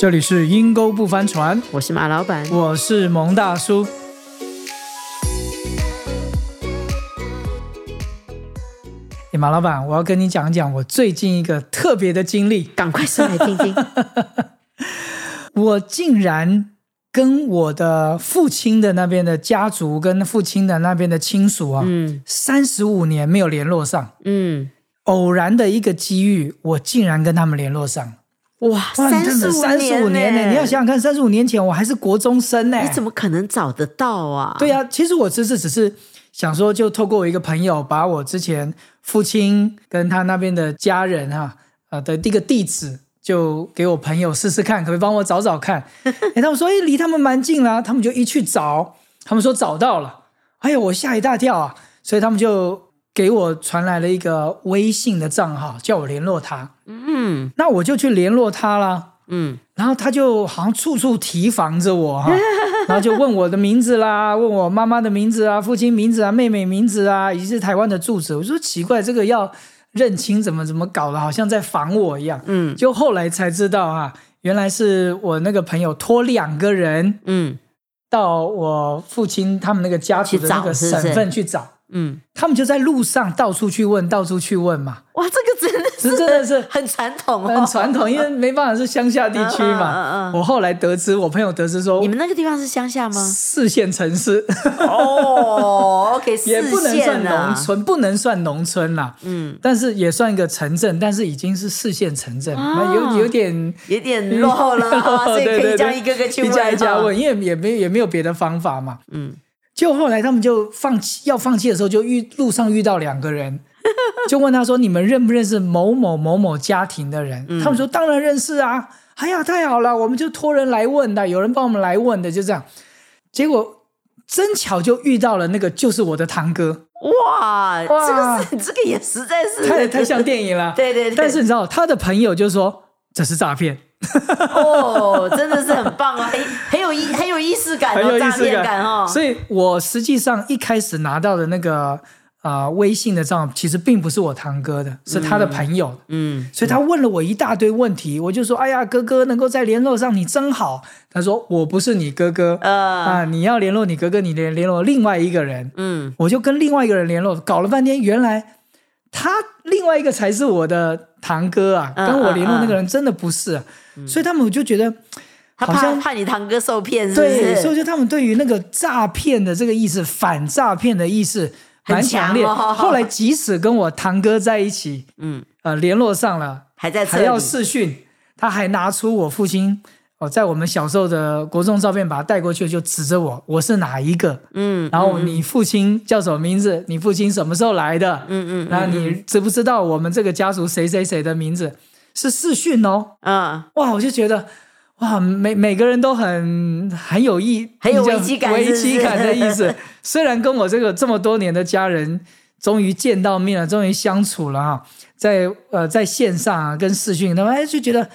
这里是阴沟不翻船，我是马老板。我是蒙大叔。诶马老板，我要跟你讲讲我最近一个特别的经历。赶快说来听听。我竟然跟我的父亲的那边的家族，跟父亲的那边的亲属啊，嗯三十五年没有联络上。嗯，偶然的一个机遇，我竟然跟他们联络上。哇，哇，三十五三十五年呢！你要想想看，三十五年前我还是国中生呢。你怎么可能找得到啊？对呀、其实我只是只是想说，就透过我一个朋友，把我之前父亲跟他那边的家人哈、呃的这个地址，就给我朋友试试看，可不可以帮我找找看？哎，他们说，哎，离他们蛮近啦、他们就一去找，他们说找到了，哎呦，我吓一大跳啊！所以他们就给我传来了一个微信的账号，叫我联络他。嗯那我就去联络他啦。嗯，然后他就好像处处提防着我哈，然后就问我的名字啦，问我妈妈的名字啊，父亲名字啊，妹妹名字啊，以及是台湾的住址。我说奇怪，这个要认清怎么怎么搞的，好像在防我一样。嗯就后来才知道哈、原来是我那个朋友托两个人嗯到我父亲他们那个家族的那个去找是不是省份去找，嗯，他们就在路上到处去问，到处去问嘛，哇，这个真的是真的是很传统哦，很传统，因为没办法是乡下地区嘛。嗯嗯我后来得知，我朋友得知说你，们那个地方是乡下吗？四线城市。哦，OK，也不能算农，村，不能算农村啦，嗯，但是也算一个城镇，但是已经是四线城镇，啊。那有有点有点落后了 啊，所以可以这样一个个去一问，啊家一家问，因为也没也没有别的方法嘛。嗯，就后来他们就放弃，要放弃的时候，就遇路上遇到两个人，就问他说：“你们认不认识某某某某家庭的人？”嗯他们说：“当然认识啊！”哎呀，太好了，我们就托人来问的，有人帮我们来问的，就这样。结果真巧就遇到了那个，就是我的堂哥，哇，这个是这个也实在是太太像电影了。对对对，但是你知道，他的朋友就说这是诈骗，哦，真的是很棒啊，很很有意很有仪式感哦，很有意诈骗思感哦。所以我实际上一开始拿到的那个呃微信的账，其实并不是我堂哥的，是他的朋友的。嗯，所以他问了我一大堆问题，我就说：“哎呀，哥哥能够再联络上你真好。”他说：“我不是你哥哥、呃，啊，你要联络你哥哥，你联联络另外一个人。嗯，”我就跟另外一个人联络，搞了半天，原来他另外一个才是我的堂哥啊，嗯跟我联络那个人真的不是啊、所以他们我就觉得他怕好像怕你堂哥受骗，对，所以？就他们对于那个诈骗的这个意识，反诈骗的意识蛮强烈。强哦后来即使跟我堂哥在一起，嗯，呃，联络上了。还在这还要，视讯，他还拿出我父亲哦，在我们小时候的国中照片，把他带过去，就指着我，我是哪一个？嗯，然后你父亲叫什么名字？你父亲什么时候来的？嗯嗯然后你知不知道我们这个家族谁谁谁的名字？是视讯哦，嗯，哇，我就觉得。哇，每每个人都很很有意，很有危机感危机感的意思。虽然跟我这个这么多年的家人终于见到面了，终于相处了哈，在呃在线上啊跟视讯，他们哎就觉得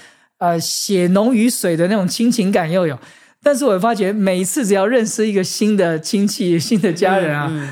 呃血浓于水的那种亲情感又有。但是我发觉每一次只要认识一个新的亲戚、新的家人啊，嗯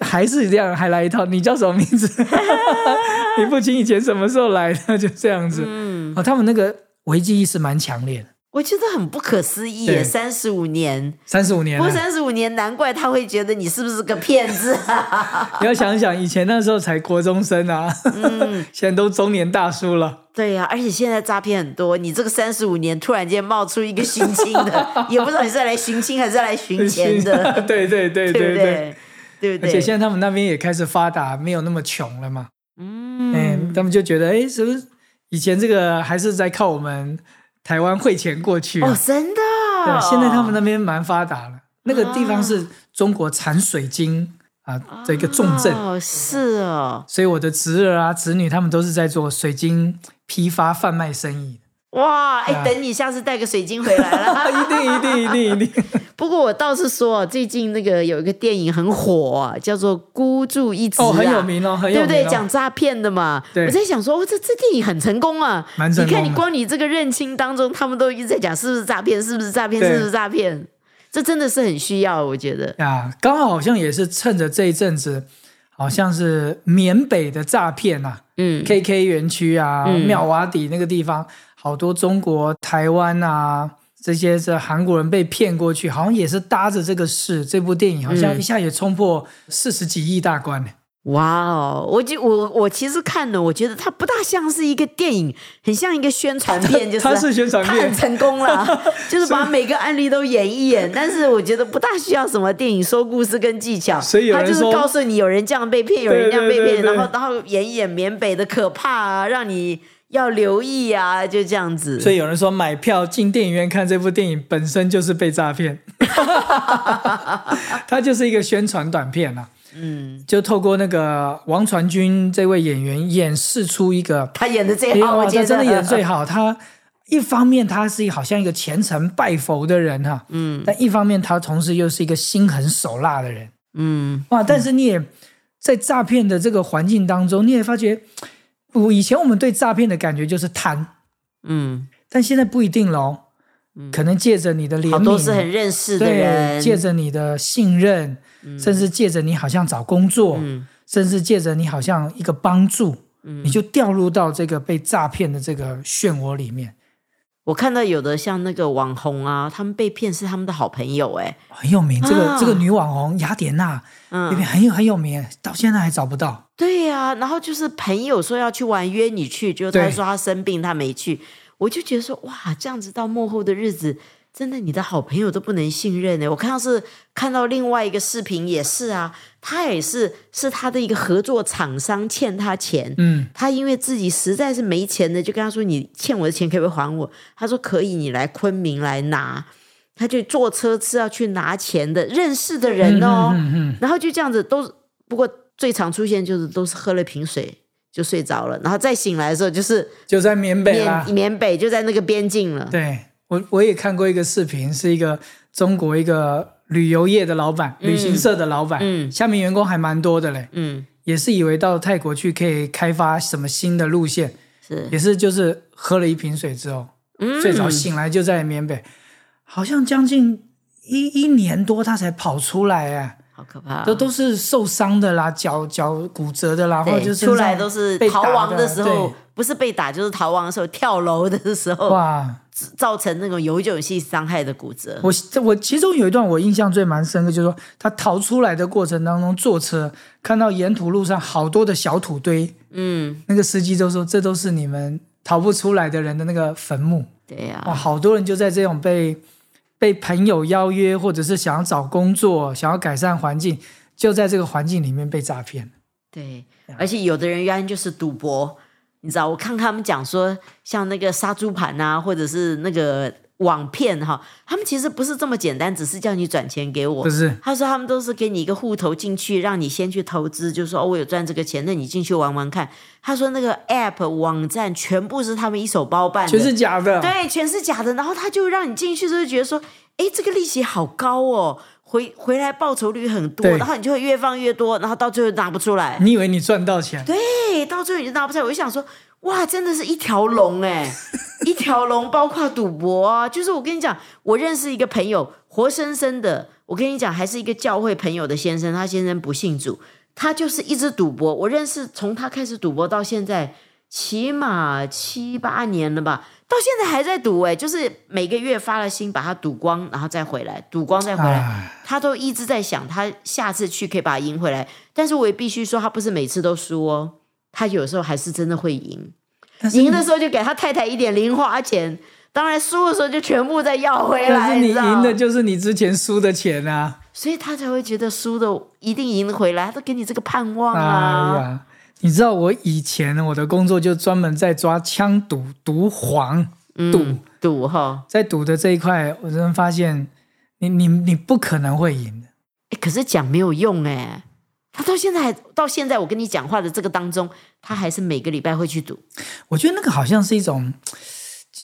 还是这样，还来一套。你叫什么名字？你父亲以前什么时候来的？就这样子。嗯，哦，他们那个危机意识蛮强烈的。我觉得很不可思议耶，三十五年，三十五年过，三十五年，难怪他会觉得你是不是个骗子？啊 你要想想，以前那时候才国中生啊，嗯，现在都中年大叔了。对呀、而且现在诈骗很多，你这个三十五年突然间冒出一个寻亲的，也不知道你是来寻亲还是来寻钱的，对对对对对对。不对？对不对？而且现在他们那边也开始发达，没有那么穷了嘛。嗯，嗯，他们就觉得，哎，是不是以前这个还是在靠我们台湾汇钱过去啊？哦，真的，对，现在他们那边蛮发达了。那个地方是中国产水晶啊的一个重镇，哦，是哦，所以我的侄儿啊、侄女他们都是在做水晶批发贩卖生意。哇，哎，啊等你下次带个水晶回来了。一定一定一定一定，不过我倒是说，最近那个有一个电影很火、啊，叫做《孤注一掷》啊，哦，很有名哦，很有名、哦，对不对？讲诈骗的嘛，我在想说，哦，这这电影很成功啊！蛮成功你看，你光你这个认清当中，他们都一直在讲是不是诈骗，是不是诈骗，是不是诈骗？这真的是很需要，我觉得。呀，刚好好像也是趁着这一阵子，好像是缅北的诈骗啊，嗯，KK 园区啊，嗯妙瓦底那个地方，好多中国、台湾啊这些是韩国人被骗过去，好像也是搭着这个事。这部电影好像嗯一下也冲破四十几亿大关呢。哇哦，我就我我其实看了，我觉得它不大像是一个电影，很像一个宣传片，就是它是宣传片它很成功了，就是把每个案例都演一演。但是我觉得不大需要什么电影说故事跟技巧，所以有他就是告诉你有人这样被骗，有人这样被骗，对对对对然后然后演一演缅北的可怕啊，让你要留意啊，就这样子。所以有人说买票进电影院看这部电影本身就是被诈骗，它就是一个宣传短片啊。嗯，就透过那个王传君这位演员演示出一个，他演的最好，得他真的演得最好。他一方面他是好像一个虔诚拜佛的人哈、嗯但一方面他同时又是一个心狠手辣的人。嗯哇！但是你也在诈骗的这个环境当中，你也发觉，我以前我们对诈骗的感觉就是贪，嗯，但现在不一定喽。可能借着你的怜悯，好多是很认识的对，人，借着你的信任，甚至借着你好像找工作，嗯。甚至借着你好像一个帮助，你就掉入到这个被诈骗的这个漩涡里面，我看到有的像那个网红啊，他们被骗是他们的好朋友哎、很有名。这个、啊这个女网红雅典娜，那边嗯，很有很有名，到现在还找不到。对呀、然后就是朋友说要去玩，约你去，就他对说他生病，他没去，我就觉得说哇，这样子到幕后的日子，真的你的好朋友都不能信任呢。我看到是看到另外一个视频也是啊，他也是是他的一个合作厂商欠他钱，嗯，他因为自己实在是没钱的，就跟他说：“你欠我的钱可不可以还我？”他说：“可以，你来昆明来拿。”他就坐车是要去拿钱的，认识的人哦，嗯嗯然后就这样子都，不过最常出现就是都是喝了瓶水就睡着了，然后再醒来的时候就是就在缅北啦缅。缅北就在那个边境了。对我我也看过一个视频，是一个中国一个旅游业的老板，旅行社的老板，嗯。下面员工还蛮多的嘞，嗯，也是以为到泰国去可以开发什么新的路线，是。也是就是喝了一瓶水之后、嗯。睡着，醒来就在缅北，好像将近一一年多他才跑出来哎。好可怕、都都是受伤的啦，脚脚骨折的啦，或者，就是出来都是逃亡的时候，不是被打就是逃亡的时候，跳楼的时候，哇！造成那种永久性伤害的骨折。我这我其中有一段我印象最蛮深刻，就是说他逃出来的过程当中坐车，看到沿途路上好多的小土堆，嗯，那个司机就说这都是你们逃不出来的人的那个坟墓。对呀、哇，好多人就在这种被被朋友邀约，或者是想要找工作、想要改善环境，就在这个环境里面被诈骗。对，而且有的人原来就是赌博，你知道，我看他们讲说，像那个杀猪盘啊，或者是那个网骗哈，他们其实不是这么简单，只是叫你转钱给我不。是，他说他们都是给你一个户头进去，让你先去投资，就说哦，我有赚这个钱，那你进去玩玩看。他说那个 app 网站全部是他们一手包办的，全是假的。对，全是假的。然后他就让你进去之后觉得说，哎，这个利息好高哦，回回来报酬率很多，然后你就会越放越多，然后到最后拿不出来。你以为你赚到钱？对，到最后你就拿不出来。我就想说，哇，真的是一条龙哎，一条龙，包括赌博啊。就是我跟你讲，我认识一个朋友，活生生的，我跟你讲，还是一个教会朋友的先生，他先生不信主，他就是一直赌博。我认识从他开始赌博到现在，起码七八年了吧。到现在还在赌哎，就是每个月发了薪把他赌光，然后再回来，赌光再回来。哎，他都一直在想，他下次去可以把它赢回来。但是我也必须说，他不是每次都输哦，他有时候还是真的会赢。赢的时候就给他太太一点零花钱，当然输的时候就全部再要回但来。是你赢的就是你之前输的钱啊！所以他才会觉得输的一定赢得回来，他都给你这个盼望哎啊。呀，你知道我以前我的工作就专门在抓枪赌、赌黄、赌，嗯，赌哈，在赌的这一块，我真的发现你你你不可能会赢的。哎，可是讲没有用哎。他到现在还到现在，我跟你讲话的这个当中，他还是每个礼拜会去赌。我觉得那个好像是一种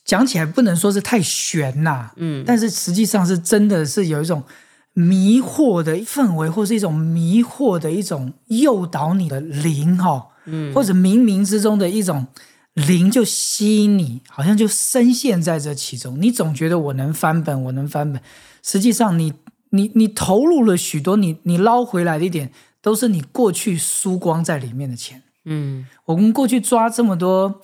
讲起来不能说是太悬呐、嗯，但是实际上是真的是有一种迷惑的氛围，或是一种迷惑的一种诱导你的灵哈、嗯或者冥冥之中的一种灵就吸引你，好像就深陷在这其中。你总觉得我能翻本，我能翻本，实际上你你你投入了许多，你你捞回来的一点，都是你过去输光在里面的钱。嗯我们过去抓这么多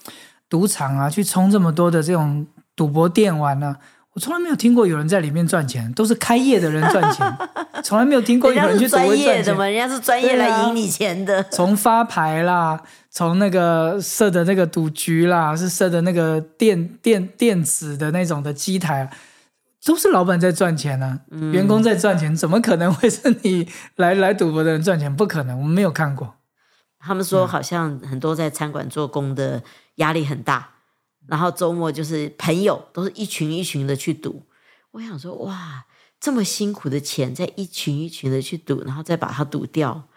赌场啊，去充这么多的这种赌博电玩啊，我从来没有听过有人在里面赚钱，都是开业的人赚钱，从来没有听过有人去专。业的嘛，人家是专业来赢你钱的。从发牌啦，从那个设的那个赌局啦，是设的那个电电电子的那种的机台啊，都是老板在赚钱啊，嗯员工在赚钱，怎么可能会是你来来赌博的人赚钱？不可能，我们没有看过。他们说好像很多在餐馆做工的压力很大，然后周末就是朋友都是一群一群的去赌。我想说，哇，这么辛苦的钱，在一群一群的去赌，然后再把它赌掉，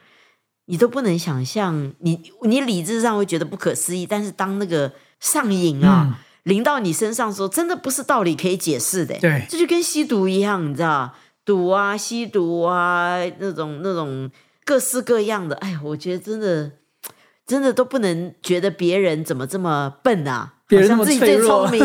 你都不能想象。你你理智上会觉得不可思议，但是当那个上瘾啊、临到你身上的时候，真的不是道理可以解释的。对这就跟吸毒一样，你知道，赌啊、吸毒啊，那种那种各式各样的。哎呀，我觉得真的。真的都不能觉得别人怎么这么笨啊，好像自己最聪明，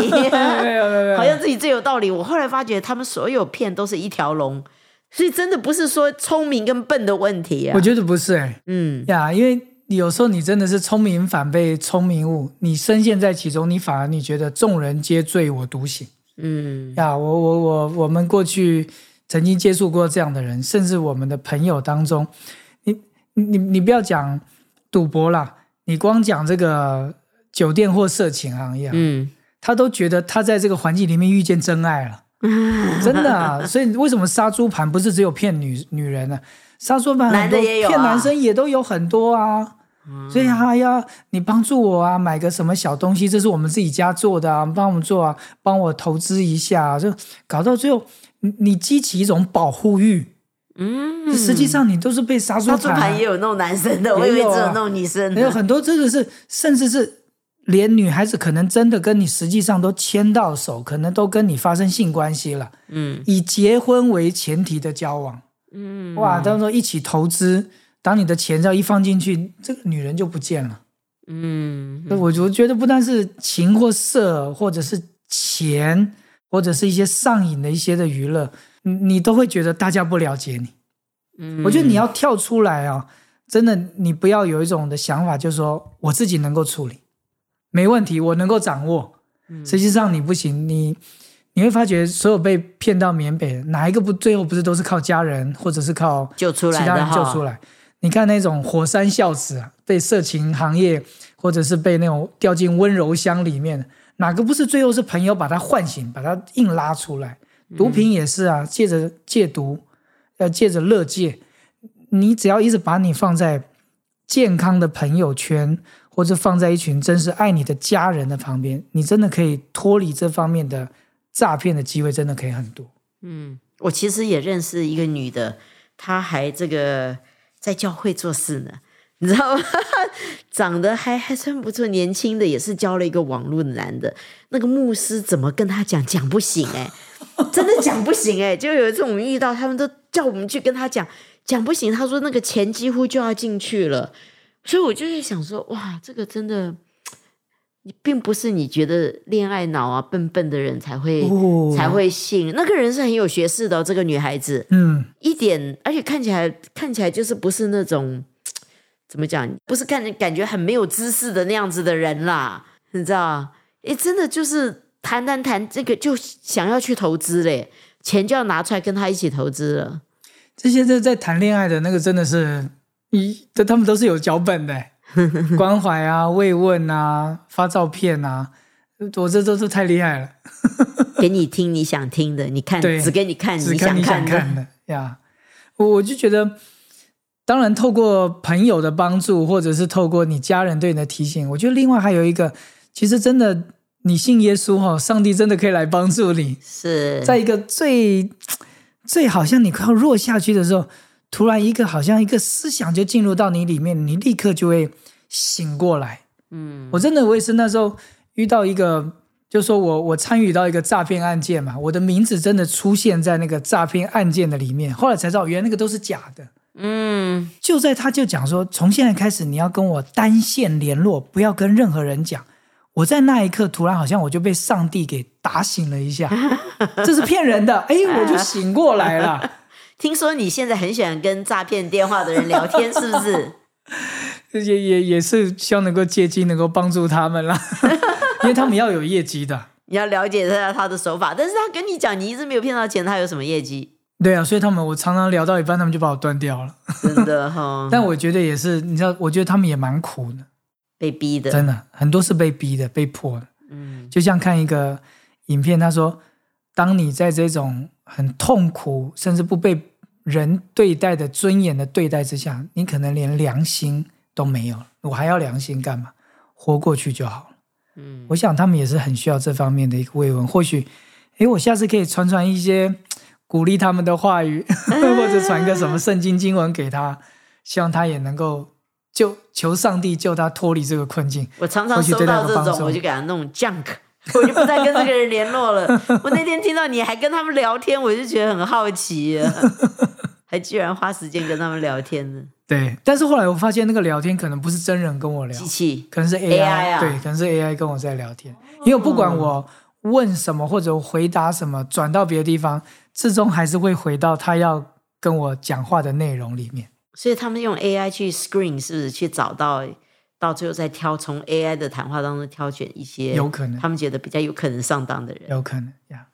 好像自己最有道理。我后来发觉，他们所有骗都是一条龙，所以真的不是说聪明跟笨的问题啊我。觉得不是哎、嗯，呀，因为有时候你真的是聪明反被聪明误，你深陷在其中，你反而你觉得众人皆醉我独醒。嗯呀，我我我我们过去曾经接触过这样的人，甚至我们的朋友当中，你你你不要讲赌博啦，你光讲这个酒店或色情行业啊，嗯，他都觉得他在这个环境里面遇见真爱了，真的啊！所以为什么杀猪盘不是只有骗女女人呢、杀猪盘很多男的也有啊骗男生也都有很多啊。所以他要你帮助我啊，买个什么小东西，这是我们自己家做的啊，帮我们做啊，帮我投资一下、啊，就搞到最后，你你激起一种保护欲，嗯，实际上你都是被杀猪杀猪盘也有那种男生的，我以为只有啊只有弄女生的。有很多真的是，甚至是连女孩子可能真的跟你实际上都牵到手，可能都跟你发生性关系了，嗯。以结婚为前提的交往，嗯，哇，到时候一起投资，当你的钱只要一放进去，这个女人就不见了。嗯我我觉得不单是情或色，或者是钱，或者是一些上瘾的一些的娱乐，你你都会觉得大家不了解你。嗯，我觉得你要跳出来啊，真的，你不要有一种的想法，就是说我自己能够处理，没问题，我能够掌握。实际上你不行，你你会发觉，所有被骗到缅北，哪一个不最后不是都是靠家人，或者是靠救出来的其他人救哈出来？你看那种火山孝子啊，被色情行业，或者是被那种掉进温柔乡里面，哪个不是最后是朋友把他唤醒，把他硬拉出来？毒品也是啊，借着戒毒，要借着乐戒，你只要一直把你放在健康的朋友圈，或者放在一群真是爱你的家人的旁边，你真的可以脱离这方面的诈骗的机会，真的可以很多。嗯，我其实也认识一个女的，她还这个在教会做事呢，你知道吗？长得还还算不错，年轻的也是教了一个网络男的。那个牧师怎么跟他讲讲不行哎、真的讲不行哎、就有一次我们遇到，他们都叫我们去跟他讲讲不行，他说那个钱几乎就要进去了，所以我就是想说，哇，这个真的。你并不是你觉得恋爱脑啊笨笨的人才会、哦。才会信，那个人是很有学识的、哦，这个女孩子嗯，一点，而且看起来看起来就是不是那种怎么讲，不是看感觉很没有知识的那样子的人啦，你知道？哎，真的就是谈谈谈这个就想要去投资嘞，钱就要拿出来跟他一起投资了。这些在在谈恋爱的那个真的是，一这他们都是有脚本的，关怀啊、慰问啊、发照片啊，我这都是太厉害了，给你听你想听的，你看对只给你看你想。看的呀。我我就觉得，当然透过朋友的帮助，或者是透过你家人对你的提醒，我觉得另外还有一个，其实真的你信耶稣哈、上帝真的可以来帮助你，是，在一个最最好像你快要弱下去的时候，突然一个好像一个思想就进入到你里面，你立刻就会醒过来。嗯我真的我也是那时候遇到一个，就说我我参与到一个诈骗案件嘛，我的名字真的出现在那个诈骗案件的里面，后来才知道原来那个都是假的。嗯就在他就讲说，从现在开始你要跟我单线联络，不要跟任何人讲。我在那一刻突然好像我就被上帝给打醒了一下，这是骗人的，哎，我就醒过来了。听说你现在很喜欢跟诈骗电话的人聊天，是不是？也也也是希望能够借机能够帮助他们啦，因为他们要有业绩的。你要了解一下他的手法，但是他跟你讲你一直没有骗到钱，他有什么业绩？对啊，所以他们我常常聊到一半，他们就把我断掉了。真的哈，但我觉得也是，你知道，我觉得他们也蛮苦的，被逼的，真的很多是被逼的、被迫的。嗯，就像看一个影片，他说，当你在这种很痛苦，甚至不被人对待的尊严的对待之下，你可能连良心都没有了，我还要良心干嘛？活过去就好了。嗯，我想他们也是很需要这方面的一个慰问。或许，诶，我下次可以传传一些鼓励他们的话语，或者传个什么圣经经文给他，希望他也能够救求上帝救他脱离这个困境。我常常收到这种，我就给他弄 junk，我就不再跟这个人联络了。我那天听到你还跟他们聊天，我就觉得很好奇啊，还居然花时间跟他们聊天呢。对，但是后来我发现那个聊天可能不是真人跟我聊机，器，可能是 AI 啊对，可能是 AI 跟我在聊天。因为不管我问什么或者回答什么，转到别的地方，最终还是会回到他要跟我讲话的内容里面。所以他们用 AI 去 screen，是不是去找到，到最后再挑从 AI 的谈话当中挑选一些有可能他们觉得比较有可能上当的人。有可能呀。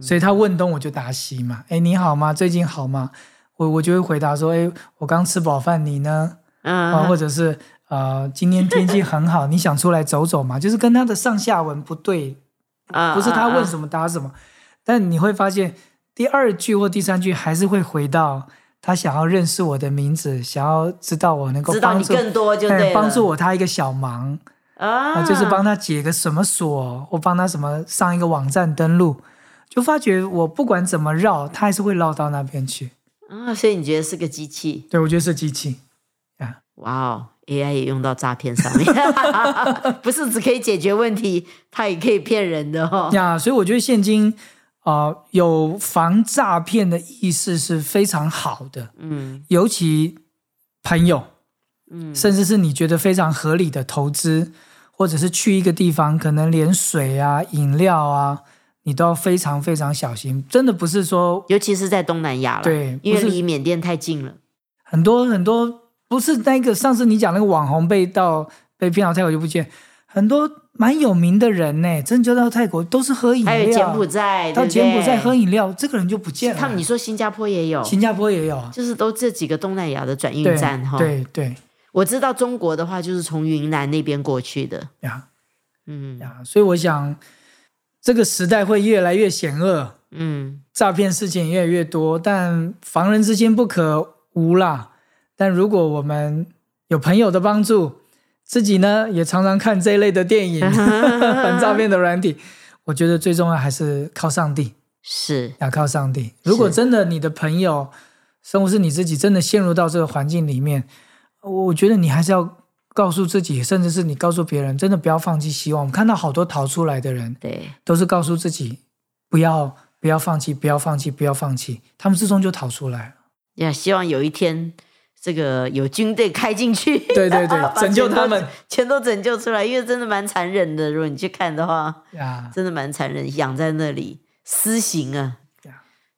所以他问东我就答西嘛，哎，你好吗？最近好吗？我我就会回答说，哎，我刚吃饱饭，你呢？啊，嗯，或者是呃，今天天气 很好，你想出来走走吗？就是跟他的上下文不对，啊不是他问，什么答什么，但你会发现第二句或第三句还是会回到他想要认识我的名字，想要知道我能够知道你帮助更多就帮助我他一个小忙啊，啊，就是帮他解个什么锁，或帮他什么上一个网站登录，就发觉我不管怎么绕，他还是会绕到那边去。啊，所以你觉得是个机器？对我觉得是机器，哇哦，AI 也用到诈骗上面，不是只可以解决问题，它也可以骗人的哦。呀，所以我觉得现今啊、呃有防诈骗的意识是非常好的，嗯。尤其朋友，嗯，甚至是你觉得非常合理的投资，或者是去一个地方，可能连水啊、饮料啊，你都要非常非常小心。真的不是说尤其是在东南亚了，对因为离缅甸太近了。很多很多不是那个上次你讲那个网红被到被骗到泰国就不见，很多蛮有名的人呢，真的就到泰国都是喝饮料，还有柬埔寨，到柬埔寨喝饮料，这个人就不见了。他们你说新加坡也有，新加坡也有啊，就是都这几个东南亚的转运站哈。，对对我知道中国的话就是从云南那边过去的。呀嗯呀，所以我想这个时代会越来越险恶，嗯，诈骗事情越来越多，但防人之心不可无啦。但如果我们有朋友的帮助，自己呢也常常看这一类的电影，反诈骗的软体，我觉得最重要还是靠上帝，是要靠上帝。如果真的你的朋友，甚至是你自己真的陷入到这个环境里面，我觉得你还是要告诉自己，甚至是你告诉别人，真的不要放弃希望。我们看到好多逃出来的人，对，都是告诉自己不要不要放弃，不要放弃，不要放弃，他们最终就逃出来了。也希望有一天这个有军队开进去，对对对 拯救他们，全都拯救出来，因为真的蛮残忍的。如果你去看的话，呀，真的蛮残忍，养在那里私刑啊，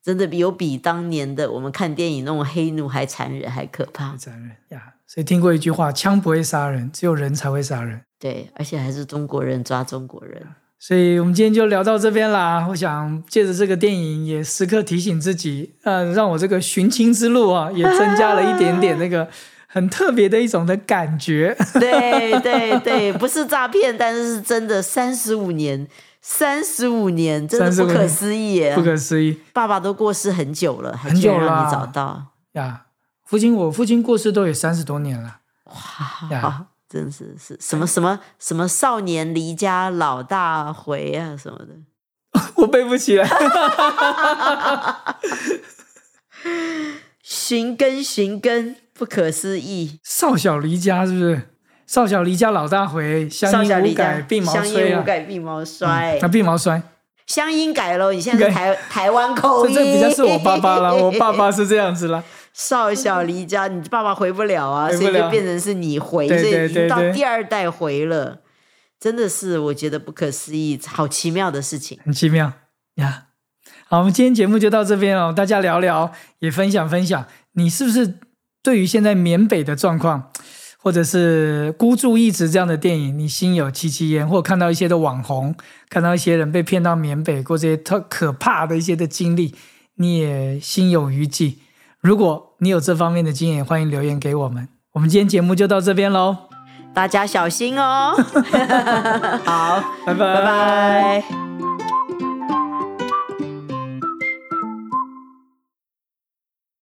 真的有比当年的我们看电影那种黑奴还残忍，还可怕。残忍呀！所以听过一句话：枪不会杀人，只有人才会杀人。对，而且还是中国人抓中国人。所以我们今天就聊到这边啦。我想借着这个电影，也时刻提醒自己，呃，让我这个寻亲之路啊，也增加了一点点那个 很特别的一种的感觉。对对对，不是诈骗，但是是真的。三十五年，三十五年，真的35不可思议耶！不可思议爸爸都过世很久了，很久居然让啦你找到，呀！父亲，我父亲过世都有三十多年了。呀哇，真是是什么什么什么少年离家老大回啊什么的。我背不起来。寻根寻根，不可思议。少小离家是不是？少小离家老大回，乡音无改家，鬓毛衰啊。音无改鬓毛衰那。鬓毛衰，乡音改了，你现在是台台湾口音，这这比较是我爸爸啦，我爸爸是这样子啦。少小离家，你爸爸回不了啊，了所以就变成是你回，对所以已经到第二代回了，真的是我觉得不可思议，好奇妙的事情。很奇妙呀。好，我们今天节目就到这边哦，大家聊聊，也分享分享，你是不是对于现在缅北的状况，或者是孤注一掷这样的电影，你心有戚戚焉，或看到一些的网红，看到一些人被骗到缅北过这些特可怕的一些的经历，你也心有余悸。如果你有这方面的经验，欢迎留言给我们。我们今天节目就到这边喽，大家小心哦。好，拜拜拜拜。